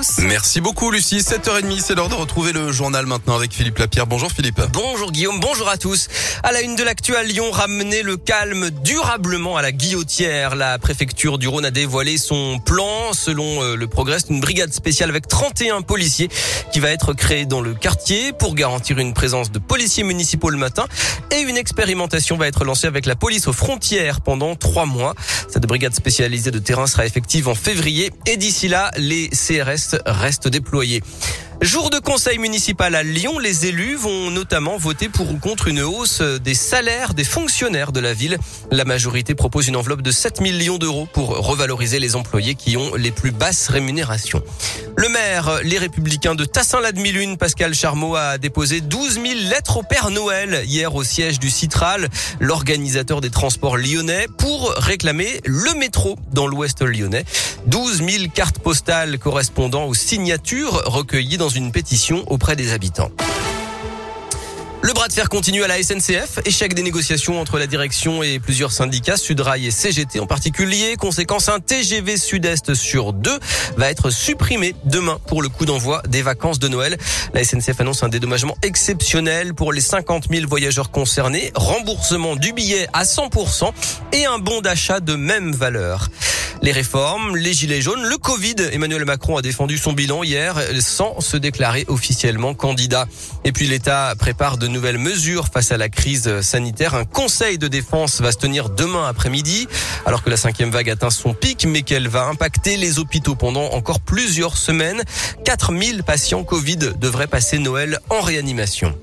tous. Merci beaucoup Lucie. 7h30, c'est l'heure de retrouver le journal maintenant avec Philippe Lapierre. Bonjour Philippe. Bonjour Guillaume, bonjour à tous. À la une de l'actu à Lyon, ramener le calme durablement à la guillotière. La préfecture du Rhône a dévoilé son plan. Selon euh, le progrès, une brigade spéciale avec 31 policiers qui va être créée dans le quartier pour garantir une présence de policiers municipaux le matin. Et une expérimentation va être lancée avec la police aux frontières pendant trois mois. Cette brigade spécialisée de terrain sera effective en février et d'ici là, les CRS restent déployés. Jour de conseil municipal à Lyon, les élus vont notamment voter pour ou contre une hausse des salaires des fonctionnaires de la ville. La majorité propose une enveloppe de 7 millions d'euros pour revaloriser les employés qui ont les plus basses rémunérations. Le maire, les républicains de Tassin-la-Demi-Lune, Pascal Charmot, a déposé 12 000 lettres au Père Noël hier au siège du Citral, l'organisateur des transports lyonnais, pour réclamer le métro dans l'ouest lyonnais. 12 000 cartes postales correspondant aux signatures recueillies dans une pétition auprès des habitants. Le bras de fer continue à la SNCF. Échec des négociations entre la direction et plusieurs syndicats, Sudrail et CGT en particulier. Conséquence, un TGV Sud-Est sur deux va être supprimé demain pour le coup d'envoi des vacances de Noël. La SNCF annonce un dédommagement exceptionnel pour les 50 000 voyageurs concernés, remboursement du billet à 100% et un bon d'achat de même valeur. Les réformes, les gilets jaunes, le Covid. Emmanuel Macron a défendu son bilan hier sans se déclarer officiellement candidat. Et puis l'État prépare de nouvelles mesures face à la crise sanitaire. Un conseil de défense va se tenir demain après-midi alors que la cinquième vague atteint son pic mais qu'elle va impacter les hôpitaux pendant encore plusieurs semaines. 4000 patients Covid devraient passer Noël en réanimation.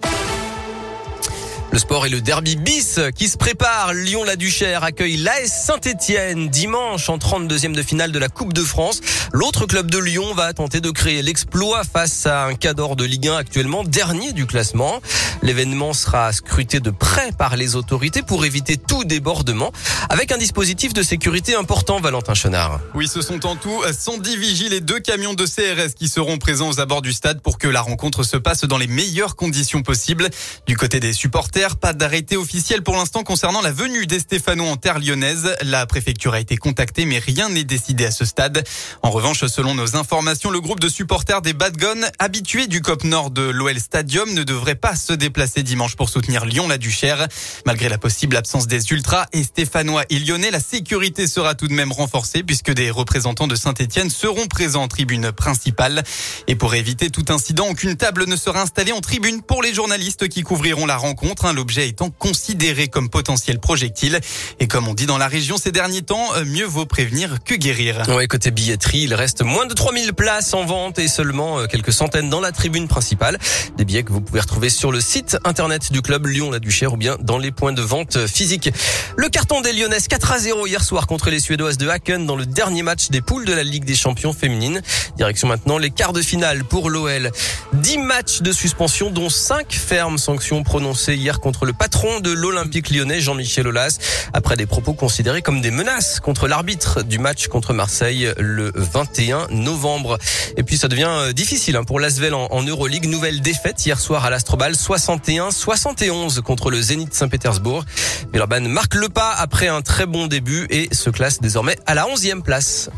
Le sport et le derby bis qui se prépare. Lyon-la-Duchère accueille l'AS Saint-Etienne dimanche en 32e de finale de la Coupe de France. L'autre club de Lyon va tenter de créer l'exploit face à un cadre de Ligue 1 actuellement dernier du classement. L'événement sera scruté de près par les autorités pour éviter tout débordement avec un dispositif de sécurité important, Valentin Chenard. Oui, ce sont en tout 110 vigiles et deux camions de CRS qui seront présents aux abords du stade pour que la rencontre se passe dans les meilleures conditions possibles. Du côté des supporters, pas d'arrêté officiel pour l'instant concernant la venue des Stéphanois en terre lyonnaise. La préfecture a été contactée, mais rien n'est décidé à ce stade. En revanche, selon nos informations, le groupe de supporters des Bad Guns, habitués du COP Nord de l'OL Stadium, ne devrait pas se déplacer dimanche pour soutenir Lyon-la-Duchère. Malgré la possible absence des Ultras et Stéphanois et Lyonnais, la sécurité sera tout de même renforcée puisque des représentants de Saint-Etienne seront présents en tribune principale. Et pour éviter tout incident, aucune table ne sera installée en tribune pour les journalistes qui couvriront la rencontre l'objet étant considéré comme potentiel projectile. Et comme on dit dans la région ces derniers temps, euh, mieux vaut prévenir que guérir. Oui, côté billetterie, il reste moins de 3000 places en vente et seulement euh, quelques centaines dans la tribune principale. Des billets que vous pouvez retrouver sur le site internet du club Lyon-la-Duchère ou bien dans les points de vente physiques. Le carton des Lyonnaises 4 à 0 hier soir contre les Suédoises de Haken dans le dernier match des poules de la Ligue des Champions féminines. Direction maintenant les quarts de finale pour l'OL. 10 matchs de suspension dont 5 fermes sanctions prononcées hier contre le patron de l'Olympique lyonnais, Jean-Michel Aulas, après des propos considérés comme des menaces contre l'arbitre du match contre Marseille le 21 novembre. Et puis ça devient euh, difficile hein, pour l'Asvel en, Euroleague. Nouvelle défaite hier soir à l'Astrobal, 61-71 contre le Zénith Saint-Pétersbourg. Villeurbanne marque le pas après un très bon début et se classe désormais à la 11e place.